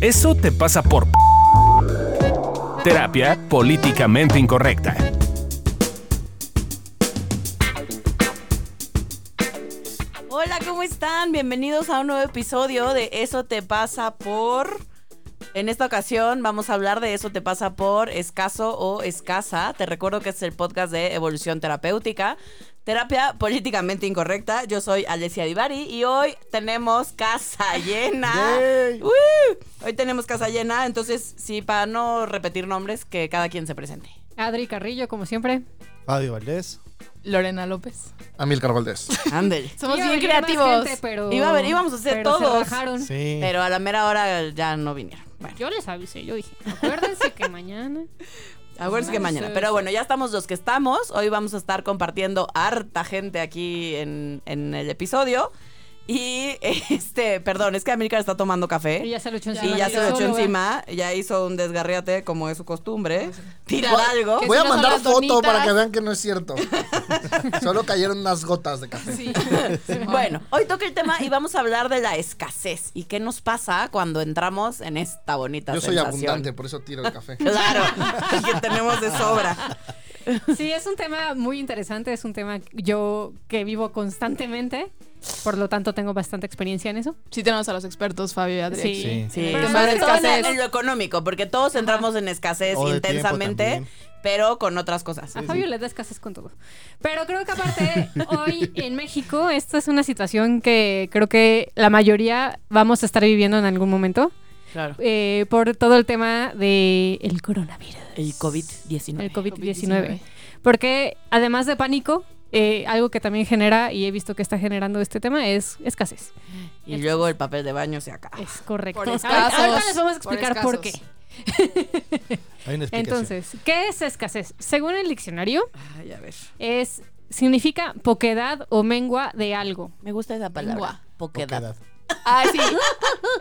Eso te pasa por... Terapia políticamente incorrecta. Hola, ¿cómo están? Bienvenidos a un nuevo episodio de Eso te pasa por... En esta ocasión vamos a hablar de Eso te pasa por escaso o escasa. Te recuerdo que es el podcast de evolución terapéutica. Terapia políticamente incorrecta. Yo soy Alessia Divari y hoy tenemos casa llena. Hoy tenemos casa llena, entonces sí, para no repetir nombres, que cada quien se presente. Adri Carrillo, como siempre. Fabio Valdés. Lorena López. Amilcar Valdés. Ándale. Somos Iba bien venir creativos. gente, pero, Iba a ver, íbamos a hacer pero se todos. rajaron. Sí. Pero a la mera hora ya no vinieron. Bueno. Yo les avisé, yo dije, acuérdense que mañana. Acuérdense que mañana. Pero bueno, ya estamos los que estamos. Hoy vamos a estar compartiendo harta gente aquí en, en el episodio. Y este, perdón, es que América está tomando Y café. ya se lo echó encima. Y ya se lo echó encima. Ya hizo un desgarriate como es su costumbre. Tirar algo. Voy a mandar foto donitas. para que vean que no es cierto. Solo cayeron unas gotas de café. Sí. Bueno, hoy toca el tema y vamos a hablar de la escasez. ¿Y qué nos pasa cuando entramos en esta bonita Yo soy sensación? abundante, por eso tiro el café. Claro, que tenemos de sobra. Sí, es un tema muy interesante, es un tema yo que vivo constantemente, por lo tanto tengo bastante experiencia en eso. Sí tenemos a los expertos, Fabio y Adri. Sí. aquí. Sí, Pero en, escasez. en lo económico, porque todos entramos en escasez intensamente, pero con otras cosas. A Fabio le da escasez con todo. Pero creo que aparte, hoy en México, esta es una situación que creo que la mayoría vamos a estar viviendo en algún momento. Claro. eh, por todo el tema del el coronavirus. El COVID-19. El COVID-19. COVID-19. Porque además de pánico, eh, algo que también genera, y he visto que está generando este tema, es escasez. Y luego el papel de baño se acaba. Es correcto. Por Ahorita- escasos. ahorita les vamos a explicar por, qué. Hay una explicación. Entonces, ¿qué es escasez? Según el diccionario, Ay, a ver. es significa poquedad o mengua de algo. Me gusta esa palabra. Mengua. Poquedad. Poquedad. Ay, sí.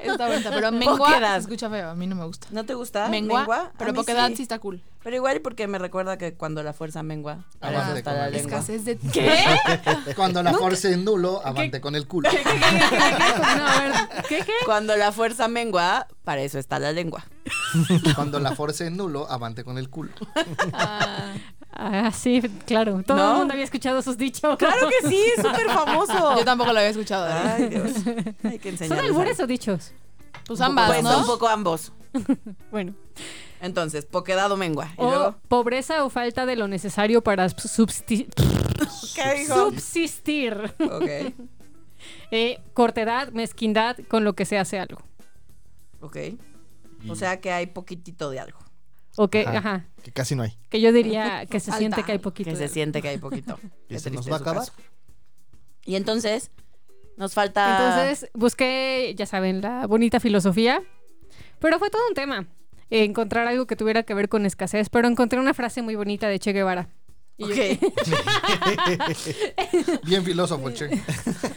Está bonita, pero mengua Poquedad. se escucha feo. A mí no me gusta. ¿No te gusta? Mengua, A pero mí poquedad sí. sí. está cool. Pero igual porque me recuerda que cuando la fuerza mengua, para eso está la lengua. Escasez de... ¿Qué? Cuando la force en nulo, avante con el culo. ¿Qué, qué, qué, qué, qué, qué? No, a ver, ¿qué, qué? Cuando la fuerza mengua, para eso está la lengua. Cuando la force en nulo, avante con el culo. Ah, Ah, sí, claro. Todo ¿No? el mundo había escuchado esos dichos. Claro que sí, es súper famoso. yo tampoco lo había escuchado. Adri. Ay, Dios. Hay que ¿Son albures o dichos? Pues ambas, Pues ¿no? un poco ambos. Bueno. Entonces, poquedad o mengua. Y O luego, pobreza o falta de lo necesario para substi- ¿qué dijo? subsistir. Ok, Eh, cortedad, mezquindad, con lo que se hace algo. ok. O sea que hay poquitito de algo. O que, Ajá. ajá, Que casi no hay. que yo diría que se Falta siente que hay poquito. Que se siente que hay poquito. ¿Y Qué se nos va a acabar? caso. Y entonces, nos falta... Entonces busqué, ya saben, la bonita filosofía, pero fue todo un tema. eh, encontrar algo que tuviera que ver con escasez, pero encontré una frase muy bonita de Che Guevara. Y yo-. Bien filósofo, che.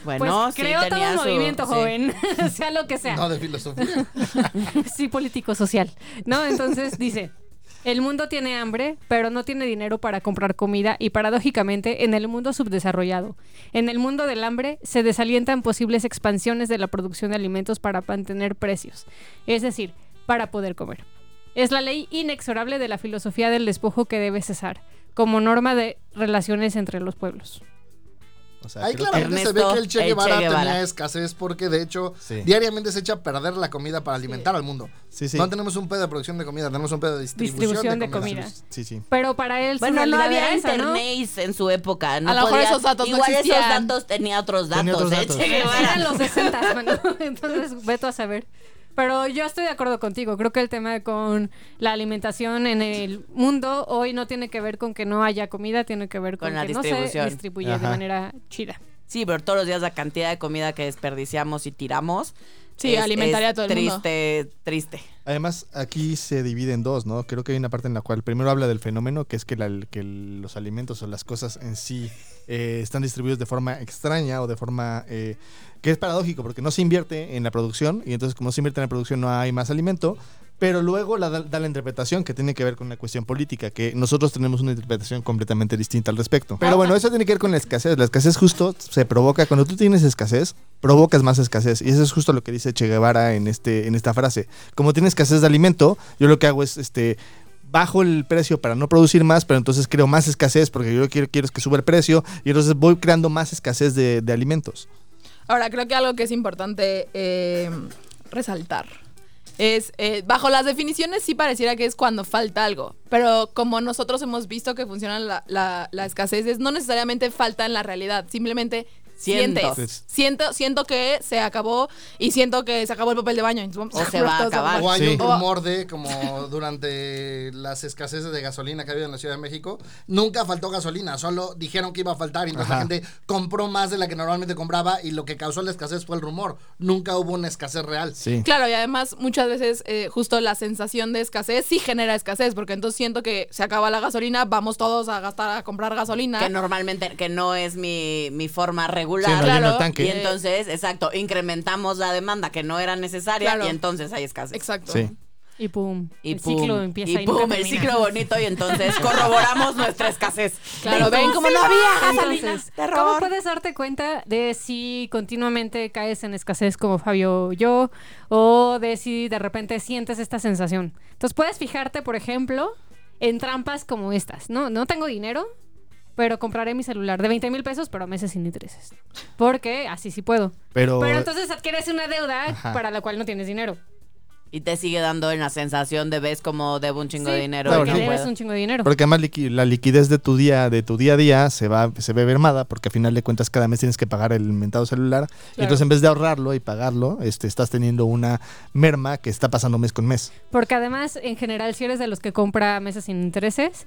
Pues Bueno, sí creo todo un su- movimiento sí. joven, sea lo que sea. No de filosofía. sí político social, ¿no? Entonces dice, el mundo tiene hambre, pero no tiene dinero para comprar comida y paradójicamente en el mundo subdesarrollado, en el mundo del hambre se desalientan posibles expansiones de la producción de alimentos para mantener precios, es decir, para poder comer. Es la ley inexorable de la filosofía del despojo que debe cesar, como norma de relaciones entre los pueblos. O sea, Ah, Ahí claramente se ve que el Che Guevara, tenía escasez porque de hecho Sí. diariamente se echa a perder la comida para alimentar al mundo. Sí, sí. No tenemos un pedo de producción de comida, tenemos un pedo de distribución, Distribución de de comida. comida. Sí, sí. Pero para él su Bueno, no había esa, ¿no? internet en su época. No A lo mejor esos datos no Igual esos existían. datos tenía otros datos. Tenía otros ¿eh? datos. Che Guevara. Eran los 60, mano. Entonces, veto a saber. Pero yo estoy de acuerdo contigo. Creo que el tema con la alimentación en el mundo hoy no tiene que ver con que no haya comida, tiene que ver con, Con la que no se distribución. distribuye de Ajá. manera chida. Sí, pero todos los días la cantidad de comida que desperdiciamos y tiramos. Sí, es- alimentaría es a todo el mundo. Triste, triste. Además, aquí se divide en dos, ¿no? Creo que hay una parte en la cual primero habla del fenómeno, que es que, la- que los alimentos o las cosas en sí eh, están distribuidos de forma extraña o de forma eh, que es paradójico, porque no se invierte en la producción, y entonces como no se invierte en la producción no hay más alimento, Pero luego la, da, da la interpretación que tiene que ver con una cuestión política, que nosotros tenemos una interpretación completamente distinta al respecto. Pero bueno, eso tiene que ver con la escasez. La escasez justo se provoca, cuando tú tienes escasez, provocas más escasez. Y eso es justo lo que dice Che Guevara en, este, en esta frase. Como tienes escasez de alimento, yo lo que hago es este bajo el precio para no producir más, pero entonces creo más escasez porque yo quiero, quiero que suba el precio y entonces voy creando más escasez de, de alimentos. Ahora, creo que algo que es importante eh, resaltar es, eh, bajo las definiciones sí pareciera que es cuando falta algo, pero como nosotros hemos visto que funciona la, la- la escasez, es no necesariamente falta en la realidad, simplemente Siento. sientes. Siento, siento que se acabó y siento que se acabó el papel de baño. O se va a acabar. O hay Sí. un rumor de, como durante las escaseces de gasolina que ha habido en la Ciudad de México, nunca faltó gasolina, solo dijeron que iba a faltar y entonces Ajá. la gente compró más de la que normalmente compraba y lo que causó la escasez fue el rumor. Nunca hubo una escasez real. Sí. Claro, y además muchas veces eh, justo la sensación de escasez sí genera escasez, porque entonces siento que se acaba la gasolina, vamos todos a gastar, a comprar gasolina. Que normalmente, que no es mi, mi forma regular. Sí, no lleno el tanque. Y entonces, exacto, incrementamos la demanda que no era necesaria Claro. y entonces hay escasez. Exacto. Sí. Y pum. Y el pum, ciclo empieza y y pum, el ciclo bonito y entonces corroboramos nuestra escasez. Claro, ven como no había. Entonces, ¿cómo puedes darte cuenta de si continuamente caes en escasez como Fabio o yo? O de si de repente sientes esta sensación. Entonces puedes fijarte, por ejemplo, en trampas como estas. No, no tengo dinero, pero compraré mi celular de 20 mil pesos, pero a meses sin intereses. Porque así sí puedo. Pero, Pero entonces adquieres una deuda Ajá. para la cual no tienes dinero. Y te sigue dando en la sensación de ves como debo un chingo de dinero. Porque no sí. debes puedo. un chingo de dinero. Porque además liqui- la liquidez de tu día, de tu día a día se va, se ve mermada, porque al final de cuentas cada mes tienes que pagar el inventado celular. Y entonces en vez de ahorrarlo y pagarlo, este, estás teniendo una merma que está pasando mes con mes. Porque además, en general, si eres de los que compra meses sin intereses,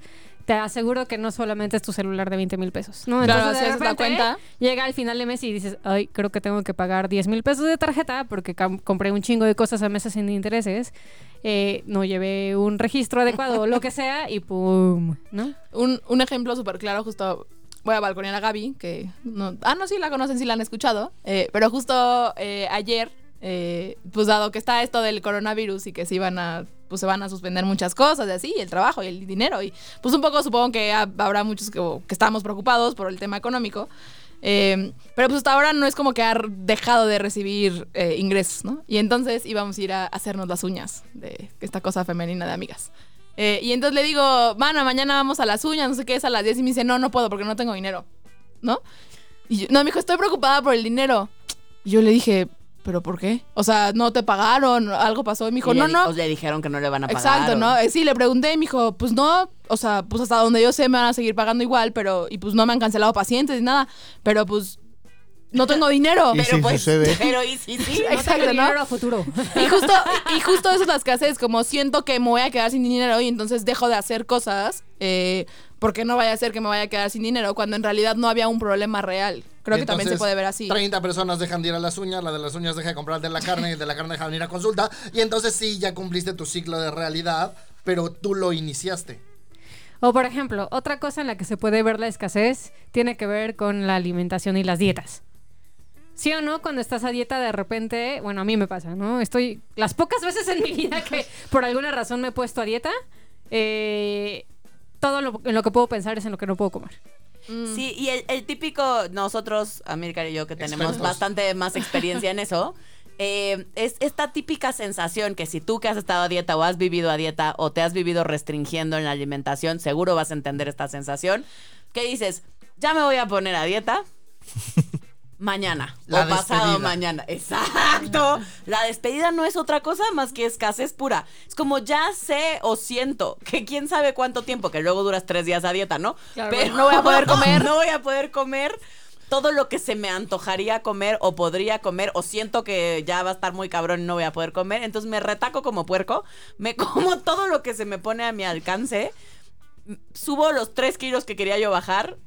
te aseguro que no solamente es tu celular de 20 mil pesos. ¿no? Entonces, de la cuenta. Llega al final de mes y dices, ay, creo que tengo que pagar 10 mil pesos de tarjeta porque compré un chingo de cosas a meses sin intereses. eh, no llevé un registro adecuado o lo que sea y pum, ¿no? Un, un ejemplo súper claro, justo voy a balconear a Gaby, que no, ah, no, sí la conocen, sí la han escuchado, eh, pero justo eh, ayer, eh, pues dado que está esto del coronavirus y que se iban a, pues se van a suspender muchas cosas y así, el trabajo y el dinero, y pues un poco supongo que ha- habrá muchos que, que estamos preocupados por el tema económico. Eh, pero pues hasta ahora no es como que ha dejado de recibir eh, ingresos, ¿no? Y entonces íbamos a ir a hacernos las uñas de esta cosa femenina de amigas. Eh, y entonces le digo, mana, mañana vamos a las uñas, no sé qué es a las 10 y me dice, no, no puedo porque no tengo dinero, ¿no? Y yo, no, me dijo, estoy preocupada por el dinero. Y yo le dije, ¿pero por qué? O sea, ¿no te pagaron? ¿Algo pasó? Y me dijo, Y no, no. le dijeron que no le van a pagar. Exacto, o- ¿no? Eh, Sí, le pregunté y me dijo, pues no, o sea, pues hasta donde yo sé me van a seguir pagando igual, pero, y pues no me han cancelado pacientes ni nada, pero pues no tengo dinero. Y Pero sí pues, sucede. pero y sí, sí. No Exacto, tengo ¿no? dinero a futuro. Y justo, y justo eso es la escasez, como siento que me voy a quedar sin dinero y entonces dejo de hacer cosas eh, porque no vaya a ser que me vaya a quedar sin dinero cuando en realidad no había un problema real. Creo que también se puede ver así. 30 personas dejan de ir a las uñas, la de las uñas deja de comprar de la carne y el de la carne deja de ir a consulta. Y entonces sí, ya cumpliste tu ciclo de realidad, pero tú lo iniciaste. O por ejemplo, otra cosa en la que se puede ver la escasez tiene que ver con la alimentación y las dietas. ¿Sí o no? Cuando estás a dieta de repente, bueno, a mí me pasa, ¿no? Estoy las pocas veces en mi vida que por alguna razón me he puesto a dieta, eh, todo lo, en lo que puedo pensar es en lo que no puedo comer. Mm. Sí, y el, el típico, nosotros, Amílcar y yo, que tenemos Expertos. bastante más experiencia en eso, eh, es esta típica sensación que si tú que has estado a dieta o has vivido a dieta o te has vivido restringiendo en la alimentación, seguro vas a entender esta sensación, que dices, ya me voy a poner a dieta. Mañana La o pasado mañana. Exacto. La despedida no es otra cosa más que escasez pura. Es como ya sé o siento que quién sabe cuánto tiempo, que luego duras tres días a dieta, ¿no? Claro, no voy a poder comer. No voy a poder comer todo lo que se me antojaría comer o podría comer o siento que ya va a estar muy cabrón y no voy a poder comer. Entonces me retaco como puerco, me como todo lo que se me pone a mi alcance, subo los tres kilos que quería yo bajar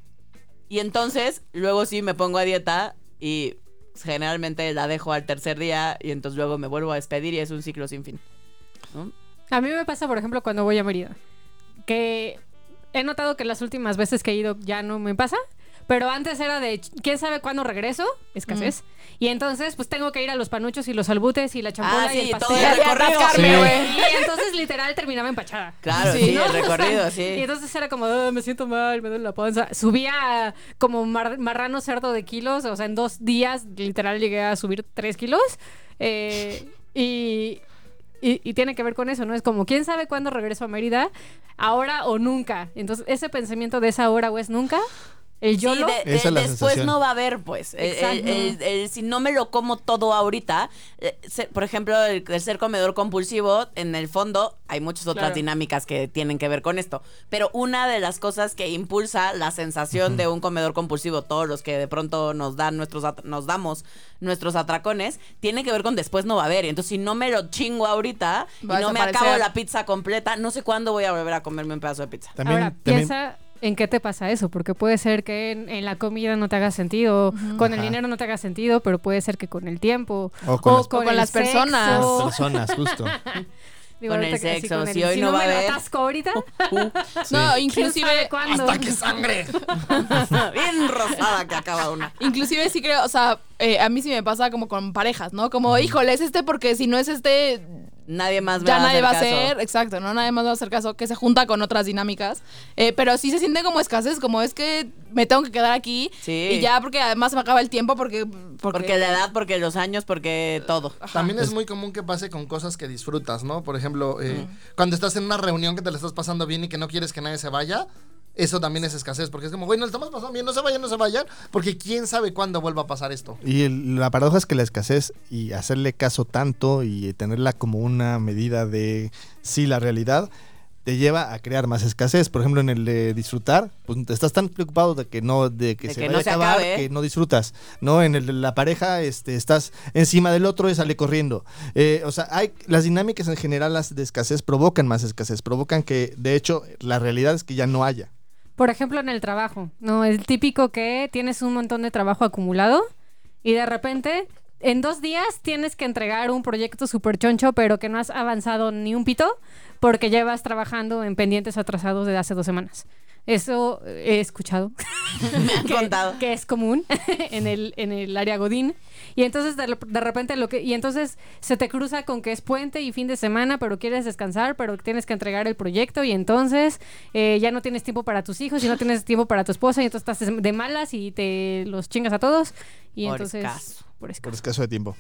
y entonces luego sí me pongo a dieta y generalmente la dejo al tercer día y entonces luego me vuelvo a despedir y es un ciclo sin fin. A mí me pasa, por ejemplo, cuando voy a Mérida, que he notado que las últimas veces que he ido ya no me pasa, Pero antes era de, quién sabe cuándo regreso, escasez. Y entonces, pues tengo que ir a los panuchos y los albutes y la champola Ah, y sí, el todo pastel. el recorrido. Sí. güey. Y entonces, literal, terminaba empachada. Claro, Sí. el recorrido, Y sí. entonces era como, "Ah, me siento mal, me duele la panza. Subía como mar- marrano cerdo de kilos, o sea, en dos días literal llegué a subir tres kilos. Eh, y, y, y tiene que ver con eso, ¿no? Es como, ¿quién sabe cuándo regreso a Mérida? Ahora o nunca. Entonces, ese pensamiento de esa hora o es nunca, el Sí, YOLO, de- de- Esa es la después sensación. no va a haber, pues. El- el- Exacto. el- el- si no me lo como todo ahorita, eh, por ejemplo, el, el ser comedor compulsivo, en el fondo hay muchas otras Claro. dinámicas que tienen que ver con esto. Pero una de las cosas que impulsa la sensación de un comedor compulsivo, todos los que de pronto nos dan nuestros nos damos nuestros atracones, tiene que ver con después no va a haber. Y entonces, si no me lo chingo ahorita y no me acabo la pizza completa, no sé cuándo voy a volver a comerme un pedazo de pizza. También, Ahora, también- piensa en qué te pasa eso, porque puede ser que en, en la comida no te haga sentido, con el dinero no te haga sentido, pero puede ser que con el tiempo O con las- O con las personas. sexo. personas, justo. Digo, Con el sexo, con el- si hoy no no va a me lo haber. atasco ahorita, No, ¿quién sabe inclusive? Hasta que sangre. Bien rosada que acaba una. inclusive sí creo, o sea, eh, a mí sí me pasa como con parejas, ¿no? Como, híjole, es este porque si no es este, Nadie más me ya va nadie va a hacer caso. hacer, exacto, ¿no? Nadie más va a hacer caso, que se junta con otras dinámicas. Eh, pero sí se siente como escasez, como es que me tengo que quedar aquí. Sí. Y ya, porque además me acaba el tiempo, porque. Porque, Porque la edad, porque los años, porque todo. También es muy común que pase con cosas que disfrutas, ¿no? Por ejemplo, eh, cuando estás en una reunión que te la estás pasando bien y que no quieres que nadie se vaya, eso también es escasez, porque es como, güey, no lo estamos pasando bien, no se vayan, no se vayan, porque quién sabe cuándo vuelva a pasar esto. Y el- la paradoja es que la escasez y hacerle caso tanto y tenerla como una medida de sí la realidad te lleva a crear más escasez. Por ejemplo, en el de disfrutar, pues estás tan preocupado de que no de que De se que vaya no a se acabar acabe. que no disfrutas. No, en el de la pareja este estás encima del otro y sale corriendo. Eh, o sea, hay las dinámicas en general las de escasez provocan más escasez, provocan que de hecho la realidad es que ya no haya. Por ejemplo, en el trabajo, ¿no? El típico que tienes un montón de trabajo acumulado y de repente en dos días tienes que entregar un proyecto súper choncho, pero que no has avanzado ni un pito porque llevas trabajando en pendientes atrasados desde hace dos semanas. Eso he escuchado. Me han que, contado. que es común en el, en el área Godín. Y entonces de, de repente lo que. Y entonces se te cruza con que es puente y fin de semana, pero quieres descansar, pero tienes que entregar el proyecto. Y entonces eh, ya no tienes tiempo para tus hijos y no tienes tiempo para tu esposa. Y entonces estás de malas y te los chingas a todos. Y Por entonces. escaso. Por Por escaso. escaso de tiempo.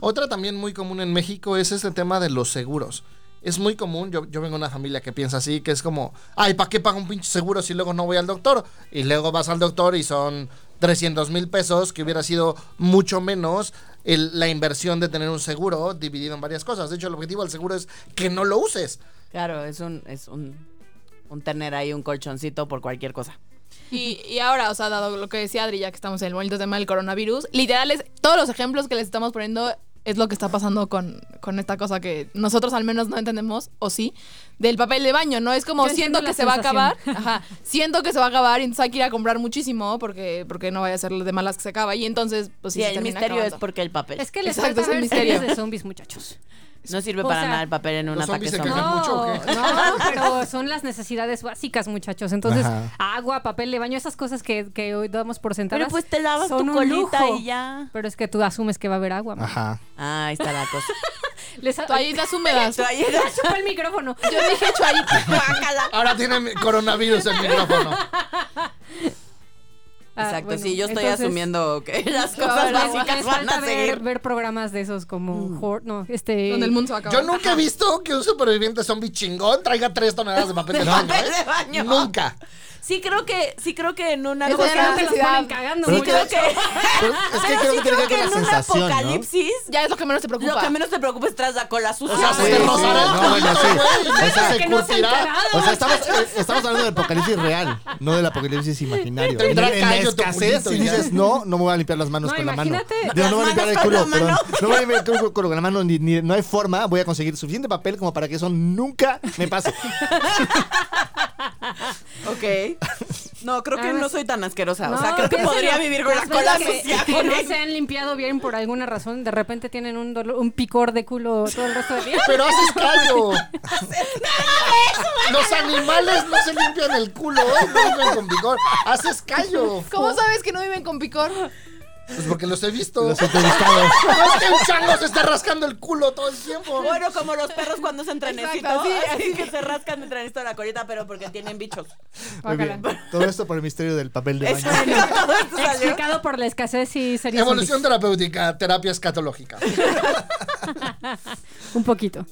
Otra también muy común en México es este tema de los seguros. Es muy común, yo, yo vengo de una familia que piensa así, que es como, ay, ¿para qué pago un pinche seguro si luego no voy al doctor? Y luego vas al doctor y son 300 mil pesos, que hubiera sido mucho menos el- la inversión de tener un seguro dividido en varias cosas. De hecho, el objetivo del seguro es que no lo uses. Claro, es un, es un, un tener ahí un colchoncito por cualquier cosa. Y, y ahora, o sea, dado lo que decía Adri, ya que estamos en el bonito tema del coronavirus, literal, es, todos los ejemplos que les estamos poniendo es lo que está pasando con, con esta cosa que nosotros al menos no entendemos, o sí, del papel de baño, ¿no? Es como Yo siento que se va a acabar, ajá, siento que se va a acabar y entonces hay que ir a comprar muchísimo porque, porque no vaya a ser de malas que se acaba y entonces, pues sí, Sí, se el misterio es porque el papel. Es que les Exacto, falta es el ver de zombies, muchachos. No sirve o para sea, nada el papel en un ¿Los ataque zombies se zombie. quejan mucho o qué? no, pero son las necesidades básicas, muchachos. Entonces, Ajá. agua, papel de baño, esas cosas que, que hoy damos por sentadas. Pero pues te lavas son tu colita lujo. y ya. Pero es que tú asumes que va a haber agua. man. Ajá. Ah, ahí está la cosa. Les Toallitas húmedas. Toallitas. el micrófono. Yo dije toallitas. Ahora tiene coronavirus el micrófono. Ah, Exacto, bueno, sí, yo estoy entonces, asumiendo que las cosas básicas van a ver, seguir. ver programas de esos como Hor- no, este Donde el mundo se va a acabar. Yo nunca he visto que un superviviente zombie chingón traiga tres toneladas de papel de baño. Papel ¿eh? de baño. Nunca. Sí creo que, sí creo que en una cosa... era que los necesidad. ponen cagando Sí creo que... Pero es que creo sí que tiene que en un apocalipsis... Ya es lo que menos te preocupa. Lo que menos te preocupa es tras la cola sucia. O sea, se Sí, te rozará. no, bueno, sí. O sea, se curtirá. O sea, estamos, eh, estamos hablando del apocalipsis real, no del apocalipsis imaginario. En, la escasez, si dices, no, no me voy a limpiar las manos No, con la mano. no voy a limpiar el culo, perdón. No voy a limpiar el culo con la mano, ni, ni- no hay forma. Voy a conseguir suficiente papel como para que eso nunca me pase. Ok. No, creo que no soy tan asquerosa. o sea, creo que podría vivir con la Las cola que, sucia. que no se han limpiado bien por alguna razón, de repente tienen un dolor, un picor de culo todo el resto del día. Pero haces callo. Los animales no se limpian el culo, ¿eh? no viven con vigor. Haces callo. ¿Cómo sabes que no viven con picor? Pues porque los he visto. Los entrevistados. No es que un chango se está rascando el culo todo el tiempo. Bueno, como los perros cuando hacen trenecito, Exacto, sí, así que se rascan el trenecito de la colita, pero porque tienen bichos. Muy bien. Todo esto por el misterio del papel de baño. Explicado por la escasez y sería Evolución terapéutica, terapia escatológica. un poquito.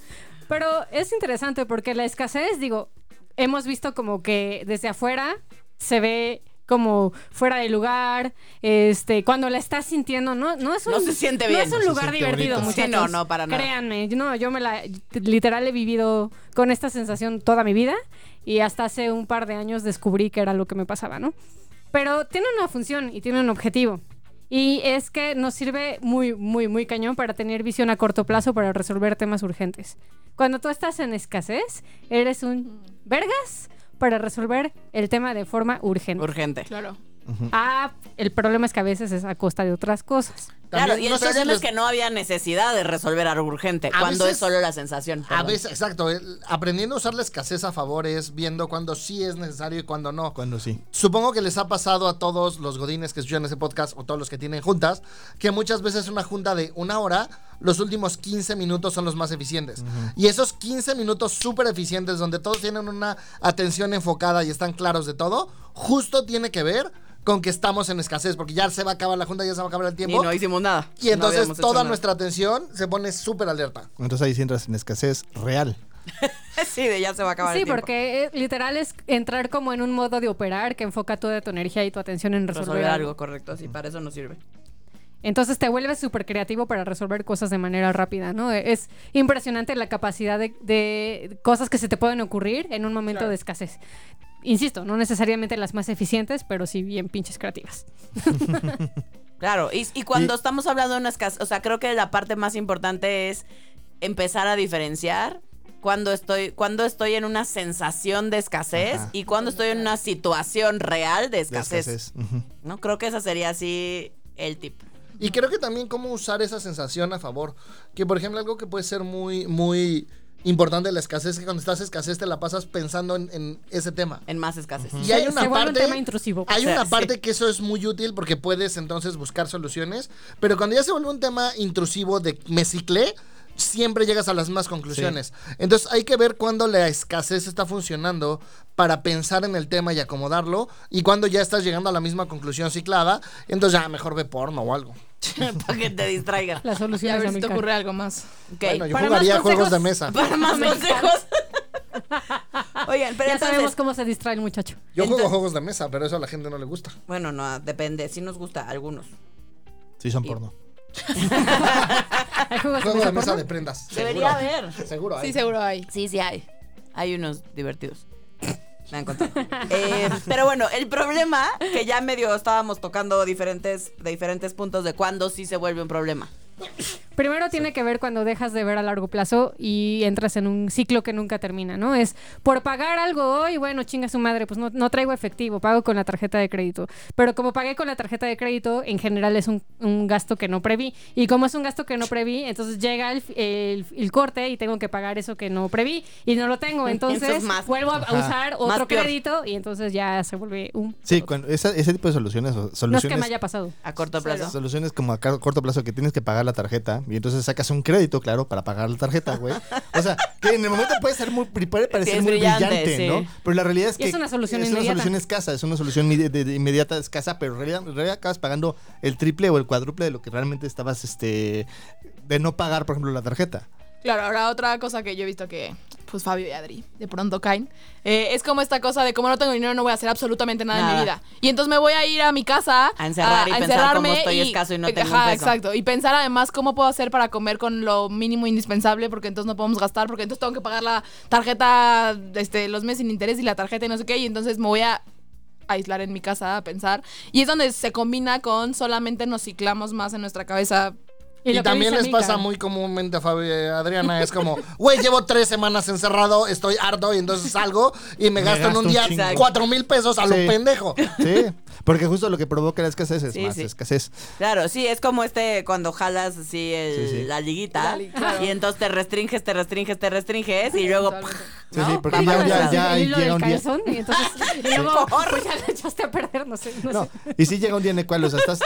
Pero es interesante porque la escasez, digo, hemos visto como que desde afuera se ve como fuera de lugar, este, cuando la estás sintiendo, no, no es un, No se siente no bien. es un No lugar divertido, muchachos. Sí, no, no, para nada. Créanme, no, yo me la, literal he vivido con esta sensación toda mi vida y hasta hace un par de años descubrí que era lo que me pasaba, ¿no? Pero tiene una función y tiene un objetivo. Y es que nos sirve muy, muy, muy cañón para tener visión a corto plazo para resolver temas urgentes. Cuando tú estás en escasez, eres un vergas para resolver el tema de forma urgente. Urgente. Claro. Ah, el problema es que a veces es a costa de otras cosas. Claro, y el problema es que no había necesidad de resolver algo urgente, A cuando veces- es solo la sensación. A veces, exacto, aprendiendo a usar la escasez a favor es viendo cuándo sí es necesario y cuándo no. Cuando sí. Supongo que les ha pasado a todos los godines que escuchan ese podcast o todos los que tienen juntas, que muchas veces una junta de una hora, los últimos 15 minutos son los más eficientes. Y esos 15 minutos súper eficientes donde todos tienen una atención enfocada y están claros de todo, justo tiene que ver con que estamos en escasez, porque ya se va a acabar la junta, ya se va a acabar el Y tiempo. no hicimos nada. Y entonces toda nada. nuestra atención se pone súper alerta. Entonces ahí sí entras en escasez real. Sí, de ya se va a acabar Sí, el tiempo. porque eh, literal es entrar como en un modo de operar que enfoca toda tu energía y tu atención en resolver, Resolver algo. algo correcto, sí, para eso nos sirve. Entonces te vuelves súper creativo para resolver cosas de manera rápida, ¿no? Es impresionante la capacidad de, de cosas que se te pueden ocurrir en un momento de escasez. Insisto, no necesariamente las más eficientes, pero sí bien pinches creativas. Claro, y, y cuando Y- estamos hablando de una escasez, o sea, creo que la parte más importante es empezar a diferenciar cuando estoy, cuando estoy en una sensación de escasez Ajá. y cuando estoy en una situación real de De escasez. ¿No? Creo que esa sería así el tip. Y creo que también cómo usar esa sensación a favor. Que por ejemplo algo que puede ser muy, muy importante de la escasez es que cuando estás escasez te la pasas pensando en, en ese tema. En más escasez. Y hay Se- una se vuelve un parte, tema intrusivo. hay O sea, una sí. parte que eso es muy útil porque puedes entonces buscar soluciones, pero cuando ya se vuelve un tema intrusivo de me ciclé, siempre llegas a las mismas conclusiones. Entonces hay que ver cuándo la escasez está funcionando para pensar en el tema y acomodarlo y cuando ya estás llegando a la misma conclusión ciclada, entonces ya mejor ve porno o algo. para que te distraiga. Las Y a ver si te ocurre algo más. Ok. Bueno, yo Para jugaría juegos de mesa. Para más consejos. Oigan, pero ya sabemos cómo se distrae el muchacho. Yo juego Entonces- juegos de mesa, pero eso a la gente no le gusta. Bueno, no, depende. Sí nos gusta algunos. Sí, son porno. ¿Hay juegos de Juego mesa de mesa porno? de prendas. Debería seguro. haber. Seguro hay. Sí, seguro hay. Sí, sí hay. Hay unos divertidos. Me han contado. Eh, pero bueno, el problema, que ya medio estábamos tocando diferentes, de diferentes puntos de cuándo sí se vuelve un problema. Primero tiene que ver cuando dejas de ver a largo plazo y entras en un ciclo que nunca termina, ¿no? Es por pagar algo hoy, bueno, chinga su madre, pues no, no traigo efectivo, pago con la tarjeta de crédito. Pero como pagué con la tarjeta de crédito, en general es un, un gasto que no preví. Y como es un gasto que no preví, entonces llega el, el- el corte y tengo que pagar eso que no preví y no lo tengo. Entonces más- vuelvo a usar otro crédito y entonces ya se vuelve un... Sí, cuando esa- ese tipo de soluciones, o No es que soluciones, me haya pasado. A corto plazo. soluciones como a corto plazo que tienes que pagar la tarjeta y entonces sacas un crédito, claro, para pagar la tarjeta, güey. O sea, que en el momento puede ser muy, puede parecer muy brillante, brillante, sí. ¿no? Pero la realidad es Y que es una solución es inmediata. una solución escasa, es una solución de- de- de inmediata escasa, pero en realidad, en realidad acabas pagando el triple o el cuádruple de lo que realmente estabas, este, de no pagar, por ejemplo, la tarjeta. Claro, ahora otra cosa que yo he visto que, pues Fabio y Adri de pronto caen, eh, es como esta cosa de como no tengo dinero no voy a hacer absolutamente nada, en mi vida. Y entonces me voy a ir a mi casa A encerrar y pensar cómo estoy escaso y no tengo un Ajá, peso. exacto. Y pensar además cómo puedo hacer para comer con lo mínimo indispensable porque entonces no podemos gastar porque entonces tengo que pagar la tarjeta, este, los meses sin interés y la tarjeta y no sé qué y entonces me voy a aislar en mi casa a pensar. Y es donde se combina con solamente nos ciclamos más en nuestra cabeza Y, lo también les pasa muy comúnmente a Fabi Adriana. Es como, güey, llevo tres semanas encerrado, estoy harto y entonces salgo y me, Me gasto en un un día chingo. cuatro mil pesos a lo Sí. pendejo. Sí, porque justo lo que provoca la escasez es Sí, más sí. escasez. Claro, sí, es como este cuando jalas así el- Sí, sí. la liguita La li- claro. y entonces te restringes, te restringes, te restringes y luego. Sí, ¿no? sí, porque ya, ya, ya el hilo llega del un día. calzón y entonces y luego pues ya lo echaste a perder, no sé. No, No, sé. y sí llega un día en el cual, o sea, estás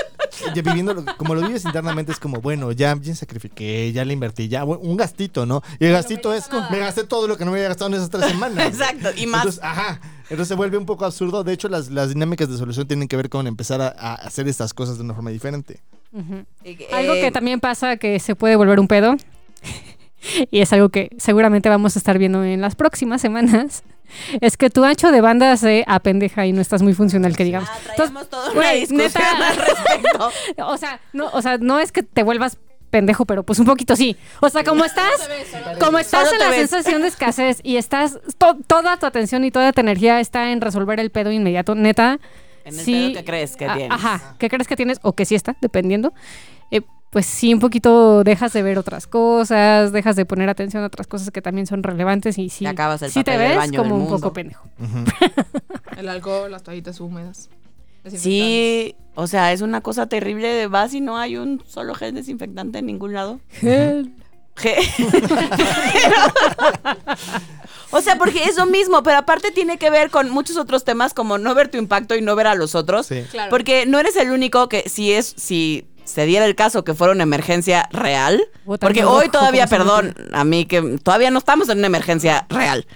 ya viviendo, como lo vives internamente, es como, bueno, ya, ya sacrifiqué, ya le invertí, ya, bueno, un gastito, ¿no? Y el gastito es, me gasté todo lo que no me había gastado en esas tres semanas. Exacto, y más. Entonces, ajá, entonces se vuelve un poco absurdo. De hecho, las, las dinámicas de solución tienen que ver con empezar a, a hacer estas cosas de una forma diferente. Y- Algo eh, que también pasa que se puede volver un pedo. y es algo que seguramente vamos a estar viendo en las próximas semanas. Es que tu ancho de banda se apendeja y no estás muy funcional, que digamos. Ah, Entonces, toda una güey, discusión neta. al respecto. o sea, no, o sea, no es que te vuelvas pendejo, pero pues un poquito sí. O sea, como estás, como estás en la ves. sensación de escasez y estás, to- toda tu atención y toda tu energía está en resolver el pedo inmediato, neta. En el sí, pedo que crees que tienes. Ajá, que crees que tienes o que sí está, dependiendo. Pues sí, un poquito dejas de ver otras cosas, dejas de poner atención a otras cosas que también son relevantes y sí, Y acabas el sí te del ves baño como del un poco pendejo. El alcohol, las toallitas húmedas. Sí, o sea, es una cosa terrible de vas y no hay un solo gel desinfectante en ningún lado. Ge- o sea, porque es lo mismo, pero aparte tiene que ver con muchos otros temas como no ver tu impacto y no ver a los otros. Sí. Claro. Porque no eres el único que si es si se diera el caso que fuera una emergencia real, porque hoy rojo, todavía, perdón, a mí que todavía no estamos en una emergencia real.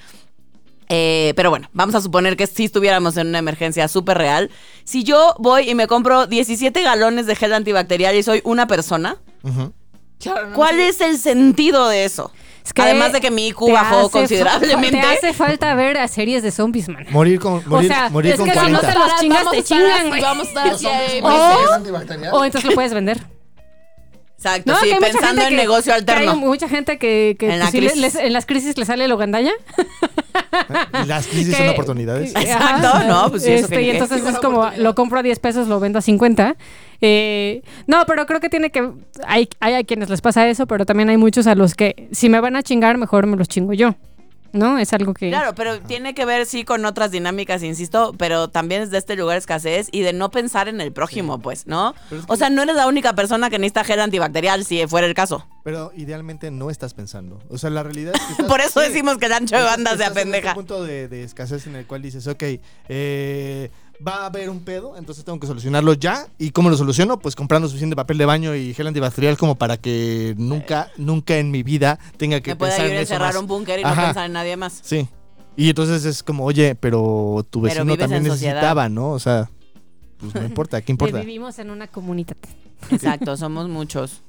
Eh, pero bueno, vamos a suponer que si estuviéramos en una emergencia súper real. Si yo voy y me compro 17 galones de gel antibacterial y soy una persona, ¿cuál es el sentido de eso? Es que Además de que mi IQ bajó considerablemente. Te hace falta ver a series de zombies, man. Morir con, morir, o sea, morir es con que si no 40. te los chingas, Vamos te chingan, güey. Vamos a estar. O entonces lo puedes vender. Exacto, No, sí, pensando en que- negocio que alterno. Hay mucha gente que, que En la pues, les- en las crisis le sale lo gandalla. Las crisis que- son oportunidades. Exacto, ajá. no, pues sí, eso Este, tiene y entonces es como, lo compro a 10 pesos, lo vendo a 50. Eh, no, pero creo que tiene que... Hay, hay a quienes les pasa eso, pero también hay muchos a los que si me van a chingar, mejor me los chingo yo. ¿No? Es algo que... Claro, pero tiene que ver, sí, con otras dinámicas, insisto, pero también es de este lugar escasez y de no pensar en el prójimo, pues, ¿no? Es que- O sea, no eres la única persona que necesita gel antibacterial, si fuera el caso. Pero idealmente no estás pensando. O sea, la realidad es que estás- Por eso sí, decimos que el ancho de estás- banda se estás en este apendeja. punto de, de escasez en el cual dices, ok, eh, va a haber un pedo, entonces tengo que solucionarlo ya. ¿Y cómo lo soluciono? Pues comprando suficiente papel de baño y gel antibacterial como para que nunca, nunca en mi vida tenga que Me puede pensar en a eso encerrar más. un búnker y no Ajá. pensar en nadie más. Sí. Y entonces es como, oye, pero tu Pero vecino vives también en sociedad. necesitaba, ¿no? O sea, pues no importa, ¿qué que importa? vivimos en una comunidad. Exacto, somos muchos.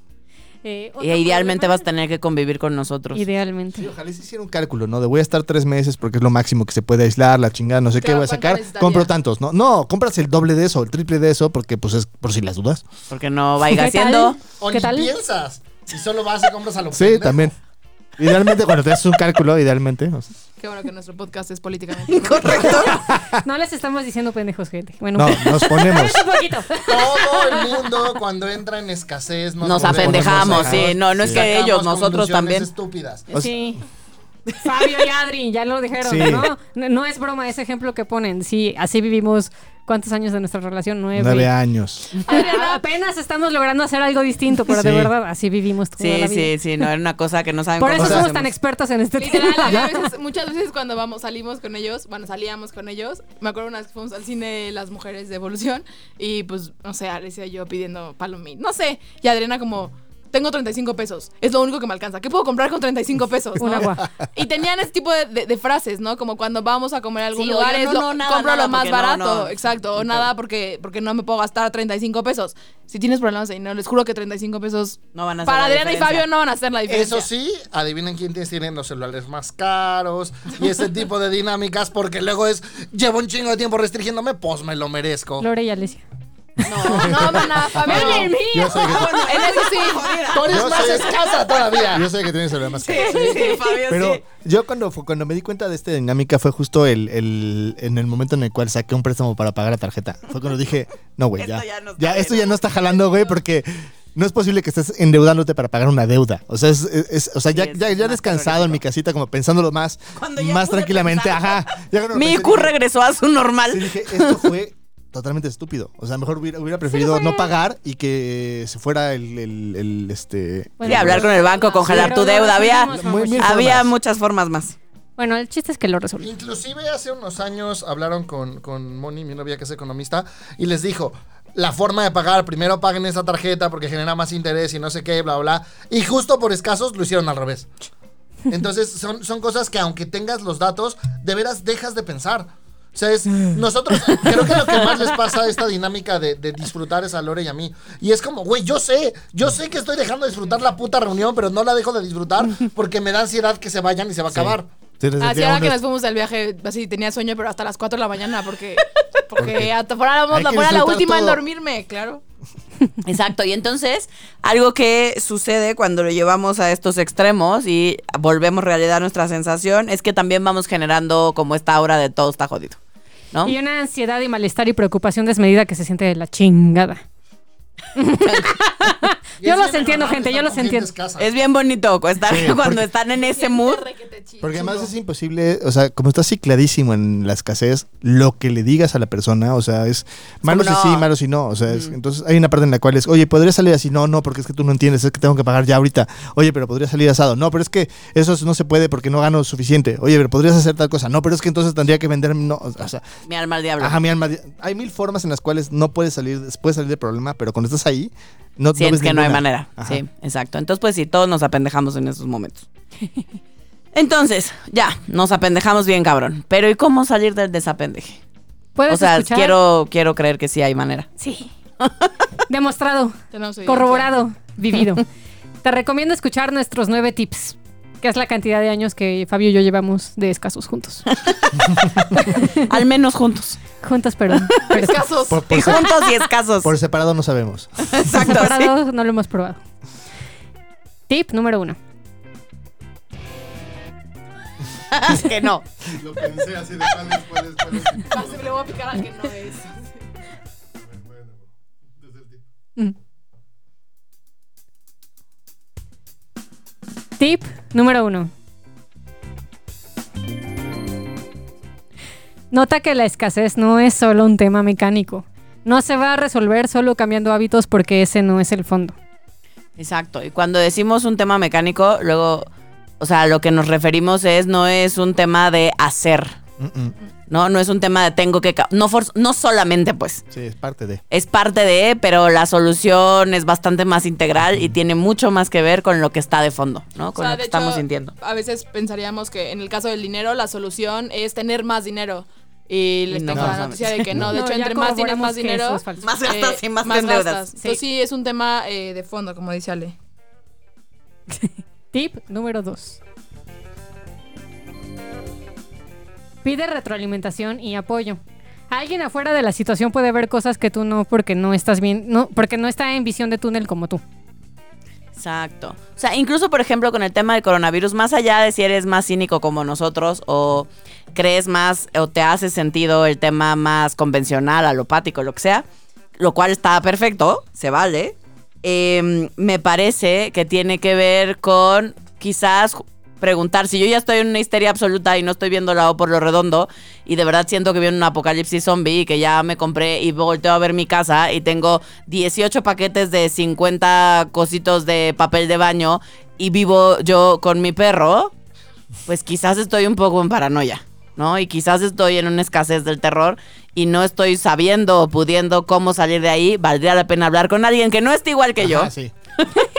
Eh, Y idealmente problema- vas a tener que convivir con nosotros. Idealmente. Sí, ojalá se hiciera un cálculo, ¿no? De voy a estar tres meses porque es lo máximo que se puede aislar, la chingada, no sé qué voy a ¿cuánto sacar. Compro tantos, ¿no? No, compras el doble de eso, el triple de eso, porque pues es por si las dudas. Porque no vaya ¿Qué tal? haciendo. O ¿Qué ni tal? piensas. Y solo vas y compras a lo Sí, pendejo. también. Idealmente, cuando te haces un cálculo, idealmente. Qué bueno que nuestro podcast es políticamente Correcto. No les estamos diciendo pendejos, gente. Bueno, No, nos ponemos. un poquito. Todo el mundo cuando entra en escesez nos, Nos apendejamos, sí. No, no es que sacamos ellos, nosotros también. estúpidas. O sea- Sí. Fabio y Adri, ya lo dijeron, Sí. ¿no? ¿no? no es broma ese ejemplo que ponen. Sí, así vivimos. ¿Cuántos años de nuestra relación? Nueve. Nueve años. Apenas estamos logrando hacer algo distinto, pero de verdad, así vivimos toda Sí, la vida. sí, sí, no era una cosa que no saben Por cómo eso somos hacemos. tan expertos en este Literal, tema. veces- muchas veces cuando vamos, salimos con ellos, bueno, salíamos con ellos, me acuerdo una vez que fuimos al cine Las Mujeres de Evolución y pues, no sé, Alicia y yo pidiendo palomín, no sé, y Adriana como, tengo 35 pesos, es lo único que me alcanza, ¿qué puedo comprar con 35 pesos? Un agua. Y tenían ese tipo de, de- de frases, ¿no? Como cuando vamos a comer a algún Sí, lugar, es no, lo- no, nada, compro nada, lo más barato, no. exacto, o nada porque, porque no me puedo gastar 35 pesos. Si tienes problemas de dinero, les juro que 35 pesos No van a para Adriana y. Fabio no van a hacer la diferencia. Eso sí, adivinen quién tiene- tienen los celulares más caros y ese tipo de dinámicas porque luego es, llevo un chingo de tiempo restringiéndome, pues me lo merezco. Lore y Alesia. No, no, mana, Fabio. ¡Oye, el mío! Yo sé que, En eso sí. Tú eres Yo más sé- escasa todavía. yo sé que tienes problemas. Sí, Fabio, Pero sí. yo cuando, cuando me di cuenta de esta dinámica fue justo el, el- en el momento en el cual saqué un préstamo para pagar la tarjeta. Fue cuando dije, no, güey, ya. Esto ya no ya, esto ya no está jalando, güey, porque No es posible que estés endeudándote para pagar una deuda. O sea, es, es- o sea ya, Sí, es ya, ya más descansado en mi casita, como pensándolo más, más pude tranquilamente. pensar. Ajá. Ya Mi pensé, IQ regresó a su normal. Sí, dije, esto fue totalmente estúpido. O sea, mejor hubiera, hubiera preferido no pagar y que se fuera el, el- el, este. Bueno, hablar con el banco, congelar tu deuda. Había, Muy había formas. muchas formas más. Bueno, el chiste es que lo resolví. Inclusive hace unos años hablaron con, con Moni, mi novia que es economista, y les dijo, la forma de pagar, primero paguen esa tarjeta porque genera más interés y no sé qué, bla, bla. Y justo por escasos lo hicieron al revés. Entonces son, son cosas que aunque tengas los datos, de veras dejas de pensar. O sea, es, nosotros, creo que lo que más les pasa a esta dinámica de, de disfrutar es a Lore y a mí. Y es como, güey, yo sé, yo sé que estoy dejando de disfrutar la puta reunión, pero no la dejo de disfrutar porque me da ansiedad que se vayan y se va a acabar. Sí, Así ahora que nos fuimos del viaje, así tenía sueño, pero hasta las 4 de la mañana, porque, porque hasta fuera, la última en todo. dormirme, claro. Exacto, y entonces algo que sucede cuando lo llevamos a estos extremos y volvemos realidad a nuestra sensación es que también vamos generando como esta aura de todo está jodido. Y una ansiedad y malestar y preocupación desmedida que se siente de la chingada. Yo los entiendo, gente, yo los con entiendo. Es bien bonito estar Sí, cuando porque- están en ese mood. Porque además es imposible, o sea, como está cicladísimo en la escasez, lo que le digas a la persona, o sea, es malo si sí, malo si no. O sea, es- entonces hay una parte en la cual es, oye, podría salir así, no, no, porque es que tú no entiendes, es que tengo que pagar ya ahorita. Oye, pero podría salir asado, no, pero es que eso no se puede porque no gano suficiente. Oye, pero podrías hacer tal cosa, no, pero es que entonces tendría que vender, no, o sea, Mi alma al diablo. ajá, mi alma, hay mil formas en las cuales no puedes salir, puedes salir del problema, pero cuando estás ahí, no, no Sientes ves que no hay manera. Ajá. Sí, exacto. Entonces, pues sí, todos nos apendejamos en esos momentos. Entonces, ya, nos apendejamos bien, cabrón. Pero ¿y cómo salir del desapendeje? ¿Puedes O sea, escuchar? quiero, quiero creer que sí hay manera. Sí. Demostrado, corroborado, vivido. Te recomiendo escuchar nuestros nueve tips, que es la cantidad de años que Fabio y yo llevamos de escasos juntos. Al menos juntos. juntos, pero Escasos. Por, por juntos y escasos. por separado no sabemos. Exacto. sí. separado no lo hemos probado. Tip número uno. Es que no. Lo pensé así de cuál es, cuál es, cuál es. Se le voy a picar al que no es. Tip número uno. Nota que la escasez no es solo un tema mecánico. No se va a resolver solo cambiando hábitos porque ese no es el fondo. Exacto. Y cuando decimos un tema mecánico, luego, o sea, lo que nos referimos es, no es un tema de hacer, Mm, mm. ¿no? No es un tema de tengo que... No, for- no solamente, pues. Sí, es parte de. Es parte de, pero la solución es bastante más integral y tiene mucho más que ver con lo que está de fondo, ¿no? O Con sea, lo que estamos sintiendo. A veces pensaríamos que en el caso del dinero, la solución es tener más dinero. Y les no, tengo la no, noticia no. de que no. De hecho, entre más corroboramos más dinero, es. Más gastas eh, y más, endeudas. gastas. Entonces sí, es un tema eh, de fondo, como dice Ale. Tip número 2. Pide retroalimentación y apoyo. Alguien afuera de la situación puede ver cosas que tú no porque no estás bien, no, porque no está en visión de túnel como tú. Exacto. O sea, incluso, por ejemplo, con el tema del coronavirus, más allá de si eres más cínico como nosotros o crees más o te hace sentido el tema más convencional, alopático, lo que sea, lo cual está perfecto, se vale, eh, me parece que tiene que ver con quizás preguntar si yo ya estoy en una histeria absoluta y no estoy viendo la O por lo redondo y de verdad siento que viene un apocalipsis zombie y que ya me compré y volteo a ver mi casa y tengo 18 paquetes de 50 cositos de papel de baño y vivo yo con mi perro, pues quizás estoy un poco en paranoia, ¿no? Y quizás estoy en una escasez del terror y no estoy sabiendo o pudiendo cómo salir de ahí, valdría la pena hablar con alguien que no esté igual que yo. Ajá, sí.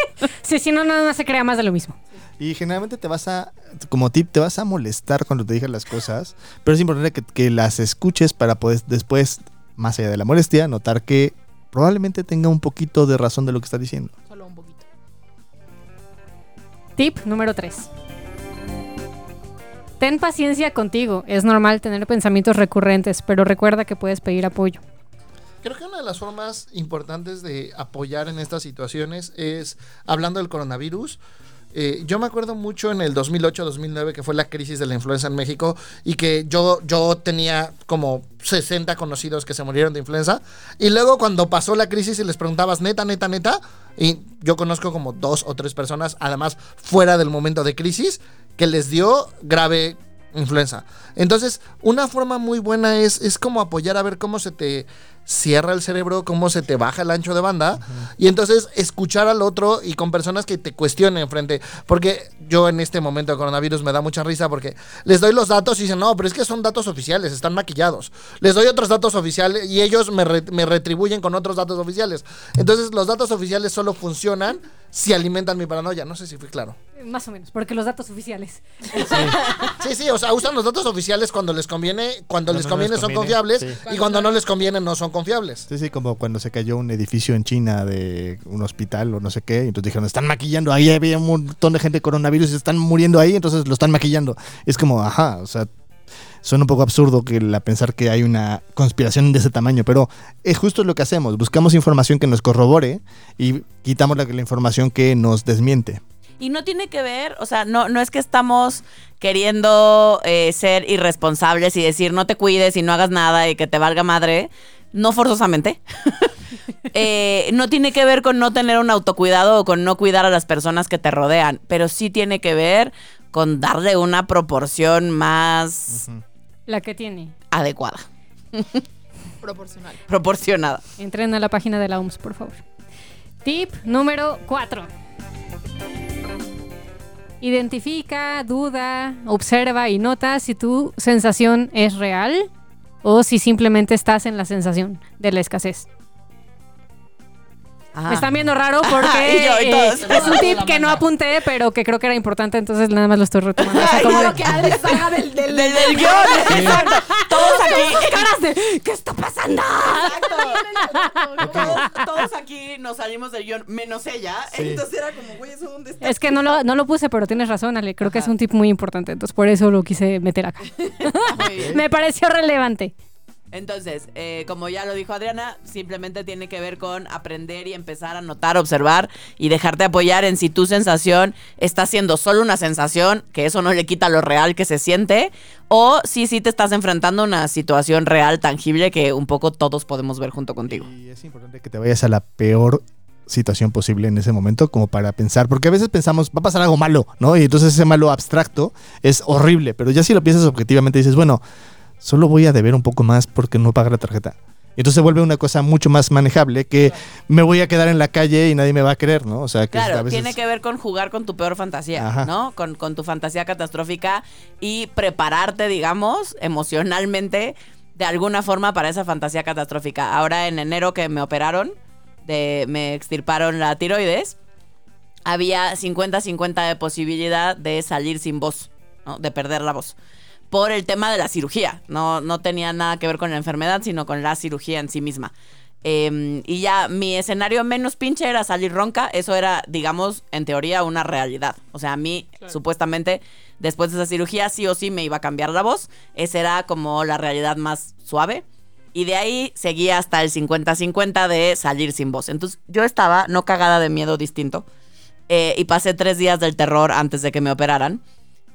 Sí, si no, nada más se crea más de lo mismo. Y generalmente te vas a, como tip, te vas a molestar cuando te digan las cosas, pero es importante que, que las escuches para poder después, más allá de la molestia, notar que probablemente tenga un poquito de razón de lo que está diciendo. Solo un poquito. Tip número 3. Ten paciencia contigo. Es normal tener pensamientos recurrentes, pero recuerda que puedes pedir apoyo. Creo que una de las formas importantes de apoyar en estas situaciones es, hablando del coronavirus, Eh, yo me acuerdo mucho en el 2008-2009 que fue la crisis de la influenza en México y que yo, yo tenía como 60 conocidos que se murieron de influenza. Y luego cuando pasó la crisis y les preguntabas neta, neta, neta, y yo conozco como dos o tres personas, además fuera del momento de crisis, que les dio grave influenza. Entonces, una forma muy buena es, es como apoyar a ver cómo se te cierra el cerebro, cómo se te baja el ancho de banda. Y entonces escuchar al otro y con personas que te cuestionen frente. Porque yo en este momento de coronavirus me da mucha risa porque les doy los datos y dicen, no, pero es que son datos oficiales, están maquillados. Les doy otros datos oficiales y ellos me, re- me retribuyen con otros datos oficiales. Entonces los datos oficiales solo funcionan si alimentan mi paranoia. No sé si fui claro. Más o menos, porque los datos oficiales. Sí, sí, o sea, usan los datos oficiales cuando les conviene, cuando, Cuando les no conviene son confiables sí. y cuando no les conviene no son confiables. Sí, sí, como cuando se cayó un edificio en China de un hospital o no sé qué, y entonces dijeron, están maquillando, ahí había un montón de gente de coronavirus y están muriendo ahí, entonces lo están maquillando. Es como, ajá, o sea, suena un poco absurdo que la pensar que hay una conspiración de ese tamaño, pero es justo lo que hacemos, buscamos información que nos corrobore y quitamos la, la información que nos desmiente. Y no tiene que ver, o sea, no, no es que estamos queriendo eh, ser irresponsables y decir no te cuides y no hagas nada y que te valga madre. No forzosamente. Eh, no tiene que ver con no tener un autocuidado o con no cuidar a las personas que te rodean, pero sí tiene que ver con darle una proporción más La que tiene. adecuada, Proporcional. proporcionada. Entren a la página de la OMS, por favor. Tip número 4. Identifica, duda, observa y nota si tu sensación es real o si simplemente estás en la sensación de la escasez. Ah. Me están viendo raro porque Y yo, y eh, es un tip que no apunté, pero que creo que era importante, entonces nada más lo estoy retomando. O sea, como de- que Alex salga del, del, Del, del guion. Todos aquí. caras de ¿qué está pasando? Todos, todos aquí nos salimos del guion, menos ella. Entonces era como, güey, ¿eso dónde está? Es que no lo, no lo puse, pero tienes razón, Ale. Creo que es un tip muy importante. Entonces, por eso lo quise meter acá. Me pareció relevante. Entonces, eh, como ya lo dijo Adriana, simplemente tiene que ver con aprender y empezar a notar, observar y dejarte apoyar en si tu sensación está siendo solo una sensación, que eso no le quita lo real que se siente, o si sí te estás enfrentando a una situación real, tangible, que un poco todos podemos ver junto contigo. Y es importante que te vayas a la peor situación posible en ese momento como para pensar, porque a veces pensamos, va a pasar algo malo, ¿no? Y entonces ese malo abstracto es horrible, pero ya si lo piensas objetivamente dices, bueno, solo voy a deber un poco más porque no paga la tarjeta. Entonces se vuelve una cosa mucho más manejable que me voy a quedar en la calle y nadie me va a querer, ¿no? O sea, que a veces... tiene que ver con jugar con tu peor fantasía, Ajá. ¿no? Con, con tu fantasía catastrófica y prepararte, digamos, emocionalmente de alguna forma para esa fantasía catastrófica. Ahora en enero que me operaron, de, me extirparon la tiroides, había 50-50 de posibilidad de salir sin voz, ¿no? De perder la voz. Por el tema de la cirugía. No, no tenía nada que ver con la enfermedad, sino con la cirugía en sí misma. Eh, y ya mi escenario menos pinche era salir ronca. Eso era, digamos, en teoría una realidad. O sea, a mí, supuestamente, después de esa cirugía, sí o sí me iba a cambiar la voz. Esa era como la realidad más suave. Y de ahí seguía hasta el 50-50 de salir sin voz. Entonces yo estaba no cagada de miedo distinto. eh, y pasé tres días del terror antes de que me operaran.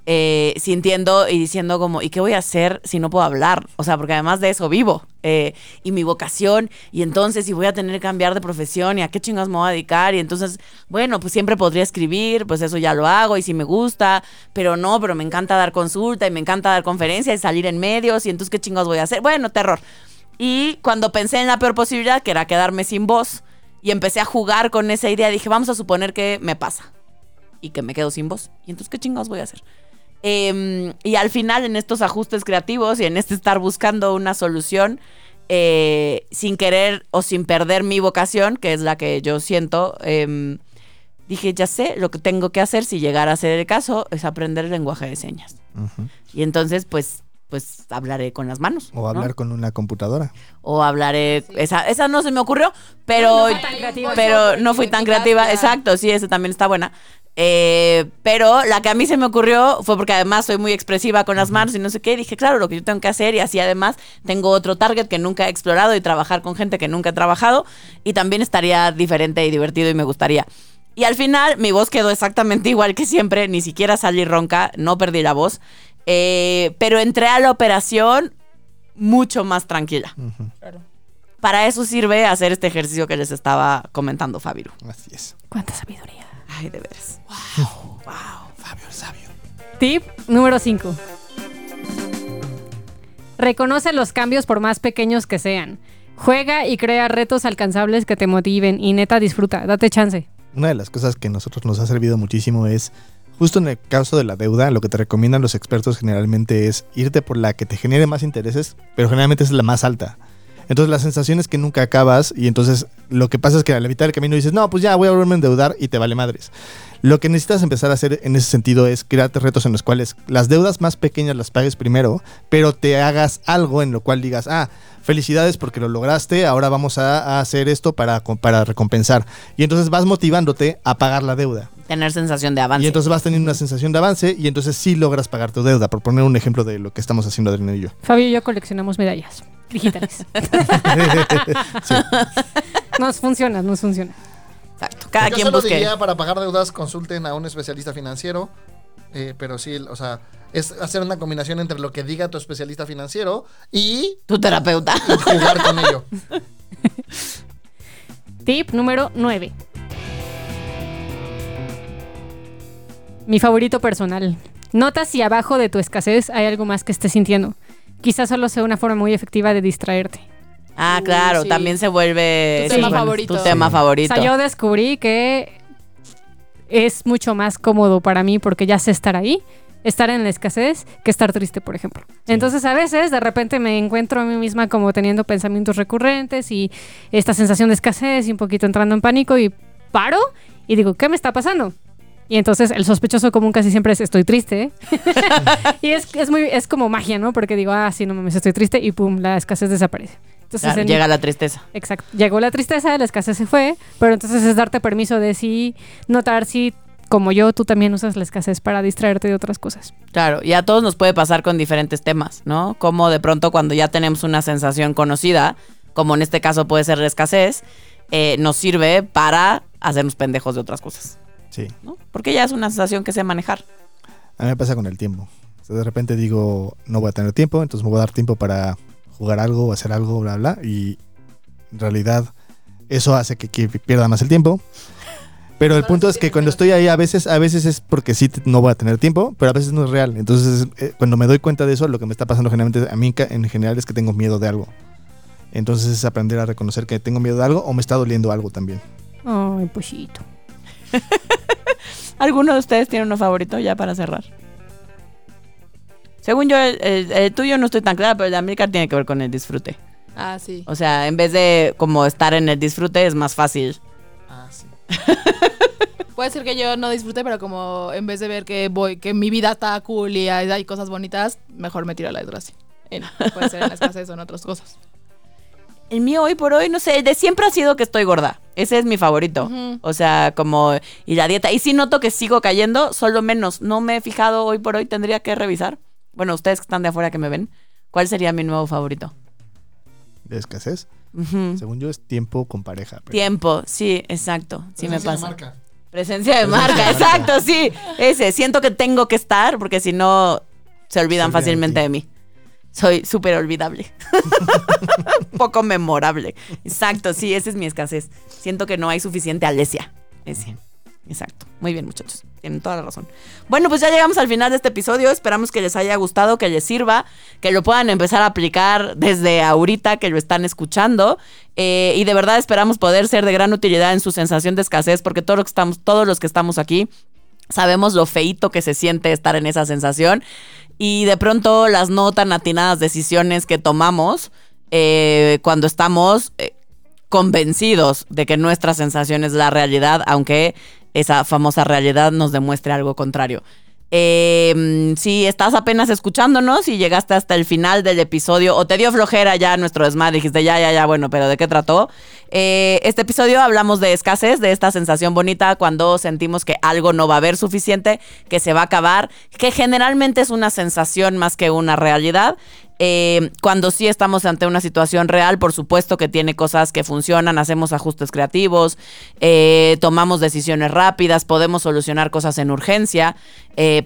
Eh, sintiendo y diciendo como, ¿y qué voy a hacer si no puedo hablar? O sea, porque además de eso vivo. eh, y mi vocación, y entonces si voy a tener que cambiar de profesión, ¿y a qué chingas me voy a dedicar? Y entonces, bueno, pues siempre podría escribir, pues eso ya lo hago, y si me gusta, pero no, pero me encanta dar consulta, y me encanta dar conferencias, y salir en medios, y entonces, ¿qué chingados voy a hacer? Bueno, terror. Y cuando pensé en la peor posibilidad, que era quedarme sin voz, y empecé a jugar con esa idea, dije, vamos a suponer que me pasa y que me quedo sin voz. ¿Y entonces qué chingados voy a hacer? Em, y al final, en estos ajustes creativos y en este estar buscando una solución, eh, sin querer o sin perder mi vocación, que es la que yo siento, em, dije, ya sé, lo que tengo que hacer si llegara a ser el caso es aprender el lenguaje de señas. Y entonces, pues, pues hablaré con las manos. O ¿no? hablar con una computadora. o hablaré. Esa, esa no se me ocurrió, pero, No fue tan creativa. pero no fui tan creativa. Exacto, sí, esa también está buena. Eh, pero la que a mí se me ocurrió fue porque además soy muy expresiva con las manos y no sé qué. Dije, claro, lo que yo tengo que hacer y así además tengo otro target que nunca he explorado y trabajar con gente que nunca he trabajado y también estaría diferente y divertido y me gustaría. Y al final mi voz quedó exactamente igual que siempre, ni siquiera salí ronca, no perdí la voz. Eh, pero entré a la operación mucho más tranquila. Para eso sirve hacer este ejercicio que les estaba comentando Fabiru. Así es. Cuánta sabiduría. Ay, de veras. Fabio el sabio. Tip número 5. Reconoce los cambios por más pequeños que sean. Juega y crea retos alcanzables que te motiven y neta disfruta, date chance. Una de las cosas que a nosotros nos ha servido muchísimo es, justo en el caso de la deuda, lo que te recomiendan los expertos generalmente es irte por la que te genere más intereses, pero generalmente es la más alta. Entonces la sensación es que nunca acabas y entonces lo que pasa es que a la mitad del camino dices, no, pues ya voy a volverme a endeudar y te vale madres. Lo que necesitas empezar a hacer en ese sentido es crearte retos en los cuales las deudas más pequeñas las pagues primero, pero te hagas algo en lo cual digas, ah, felicidades porque lo lograste, ahora vamos a, a hacer esto para, para recompensar. Y entonces vas motivándote a pagar la deuda. Tener sensación de avance. Y entonces vas teniendo una sensación de avance y entonces sí logras pagar tu deuda, por poner un ejemplo de lo que estamos haciendo Adrián y yo. Fabio y yo coleccionamos medallas digitales. nos funciona, nos funciona. Exacto. Cada Yo quien solo busque. diría para pagar deudas consulten a un especialista financiero. eh, pero sí, o sea, es hacer una combinación entre lo que diga tu especialista financiero y Tu terapeuta. jugar con ello. Tip número 9. Mi favorito personal. Nota si abajo de tu escasez hay algo más que estés sintiendo. Quizás solo sea una forma muy efectiva de distraerte. Ah, claro, sí. también se vuelve Tu tema favorito. Tu tema O favorito. sea, yo descubrí que es mucho más cómodo para mí porque ya sé estar ahí, estar en la escasez, que estar triste, por ejemplo. Entonces, a veces, de repente me encuentro a mí misma como teniendo pensamientos recurrentes y esta sensación de escasez y un poquito entrando en pánico y paro y digo, ¿qué me está pasando? Y entonces el sospechoso común casi siempre es estoy triste. y es, es muy es como magia, ¿no? Porque digo, ah, sí, no mames, estoy triste y pum, la escasez desaparece. Entonces, Claro, en- llega la tristeza. Exacto. Llegó la tristeza, la escasez se fue, pero entonces es darte permiso de sí notar si, como yo, tú también usas la escasez para distraerte de otras cosas. Claro, y a todos nos puede pasar con diferentes temas, ¿no? Como de pronto cuando ya tenemos una sensación conocida, como en este caso puede ser la escasez, eh, nos sirve para hacernos pendejos de otras cosas, Sí. ¿no? Porque ya es una sensación que sé manejar. A mí me pasa con el tiempo. O sea, de repente digo, no voy a tener tiempo, entonces me voy a dar tiempo para jugar algo o hacer algo, bla, bla. Y en realidad eso hace que, que pierda más el tiempo. Pero el punto es que cuando estoy ahí, a veces, a veces es porque sí no voy a tener tiempo, pero a veces no es real. Entonces, eh, cuando me doy cuenta de eso, lo que me está pasando generalmente a mí en general es que tengo miedo de algo. Entonces es aprender a reconocer que tengo miedo de algo o me está doliendo algo también. Ay, pochito. ¿Alguno de ustedes tiene uno favorito ya para cerrar? Según yo, el, el- el tuyo no estoy tan clara, pero el de América tiene que ver con el disfrute. Ah, sí. O sea, en vez de como estar en el disfrute, es más fácil. Ah, sí. Puede ser que yo no disfrute, pero como en vez de ver que voy, que mi vida está cool y hay, hay cosas bonitas, mejor me tiro a la desgracia. En- puede ser en la escasez o en otras cosas. El mío hoy por hoy, no sé, el de siempre ha sido que estoy gorda. Ese es mi favorito. O sea, como... Y la dieta. Y sí noto que sigo cayendo, solo menos. No me he fijado hoy por hoy, tendría que revisar. Bueno, ustedes que están de afuera que me ven. ¿Cuál sería mi nuevo favorito? De escasez. Según yo es tiempo con pareja. pero- Tiempo, sí, exacto. Sí me Presencia de pasa. marca. Presencia de Presencia marca, de marca. exacto, sí. Ese, siento que tengo que estar porque si no se olvidan Se olvidan de fácilmente de mí. Soy súper olvidable. Poco memorable. Exacto, sí, esa es mi escasez. Siento que no hay suficiente Alesia. Exacto. Muy bien, muchachos. Tienen toda la razón. Bueno, pues ya llegamos al final de este episodio. Esperamos que les haya gustado, que les sirva, que lo puedan empezar a aplicar desde ahorita que lo están escuchando. Eh, y de verdad esperamos poder ser de gran utilidad en su sensación de escasez, porque todos los que estamos, todos los que estamos aquí sabemos lo feíto que se siente estar en esa sensación. Y de pronto las no tan atinadas decisiones que tomamos eh, cuando estamos eh, convencidos de que nuestra sensación es la realidad, aunque esa famosa realidad nos demuestre algo contrario. Eh, si estás apenas escuchándonos y llegaste hasta el final del episodio o te dio flojera ya nuestro desmadre, dijiste ya, ya, ya, bueno, pero ¿de qué trató? Eh, este episodio hablamos de escasez, de esta sensación bonita cuando sentimos que algo no va a haber suficiente, que se va a acabar, que generalmente es una sensación más que una realidad. Eh, cuando sí estamos ante una situación real, por supuesto que tiene cosas que funcionan, hacemos ajustes creativos, eh, tomamos decisiones rápidas, podemos solucionar cosas en urgencia,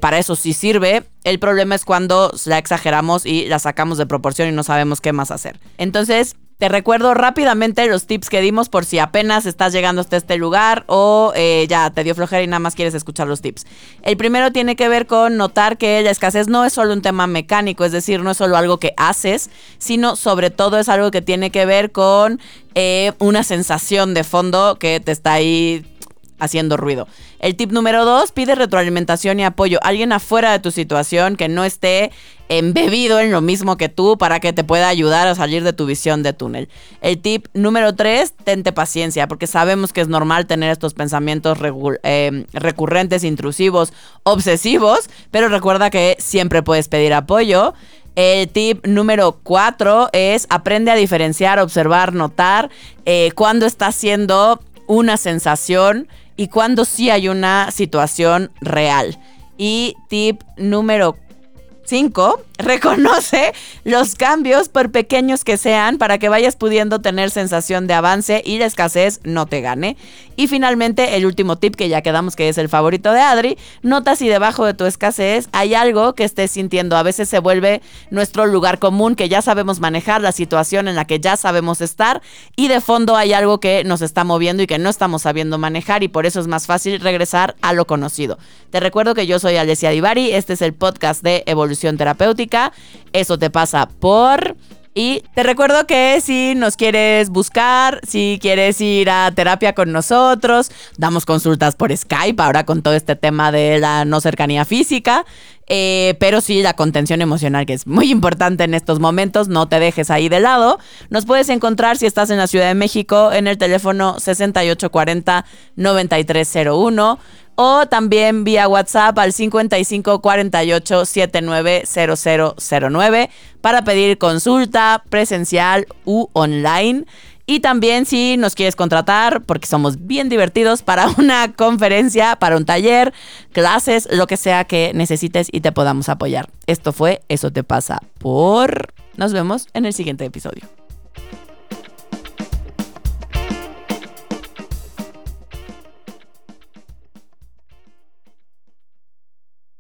para eso sí sirve. El problema es cuando la exageramos y la sacamos de proporción y no sabemos qué más hacer. Entonces, te recuerdo rápidamente los tips que dimos por si apenas estás llegando hasta este lugar o eh, ya te dio flojera y nada más quieres escuchar los tips. El primero tiene que ver con notar que la escasez no es solo un tema mecánico, es decir, no es solo algo que haces, sino sobre todo es algo que tiene que ver con eh, una sensación de fondo que te está ahí haciendo ruido. El tip número dos, pide retroalimentación y apoyo. Alguien afuera de tu situación que no esté embebido en lo mismo que tú para que te pueda ayudar a salir de tu visión de túnel. El tip número tres, tente paciencia, porque sabemos que es normal tener estos pensamientos eh, recurrentes, intrusivos, obsesivos, pero recuerda que siempre puedes pedir apoyo. El tip número cuatro es aprende a diferenciar, observar, notar eh, cuando está haciendo una sensación y cuando sí hay una situación real. Y tip número 5. Reconoce los cambios por pequeños que sean para que vayas pudiendo tener sensación de avance y la escasez no te gane. Y finalmente el último tip que ya quedamos que es el favorito de Adri. Nota si debajo de tu escasez hay algo que estés sintiendo. A veces se vuelve nuestro lugar común que ya sabemos manejar, la situación en la que ya sabemos estar y de fondo hay algo que nos está moviendo y que no estamos sabiendo manejar y por eso es más fácil regresar a lo conocido. Te recuerdo que yo soy Alessia Divari, este es el podcast de Evolución terapéutica. Eso te pasa por... Y te recuerdo que si nos quieres buscar, si quieres ir a terapia con nosotros, damos consultas por Skype ahora con todo este tema de la no cercanía física, eh, pero sí la contención emocional que es muy importante en estos momentos, no te dejes ahí de lado. Nos puedes encontrar si estás en la Ciudad de México en el teléfono 6840-9301 o también vía WhatsApp al 55 48 79 0009 para pedir consulta presencial u online. Y también si nos quieres contratar, porque somos bien divertidos, para una conferencia, para un taller, clases, lo que sea que necesites y te podamos apoyar. Esto fue Eso te pasa por... Nos vemos en el siguiente episodio.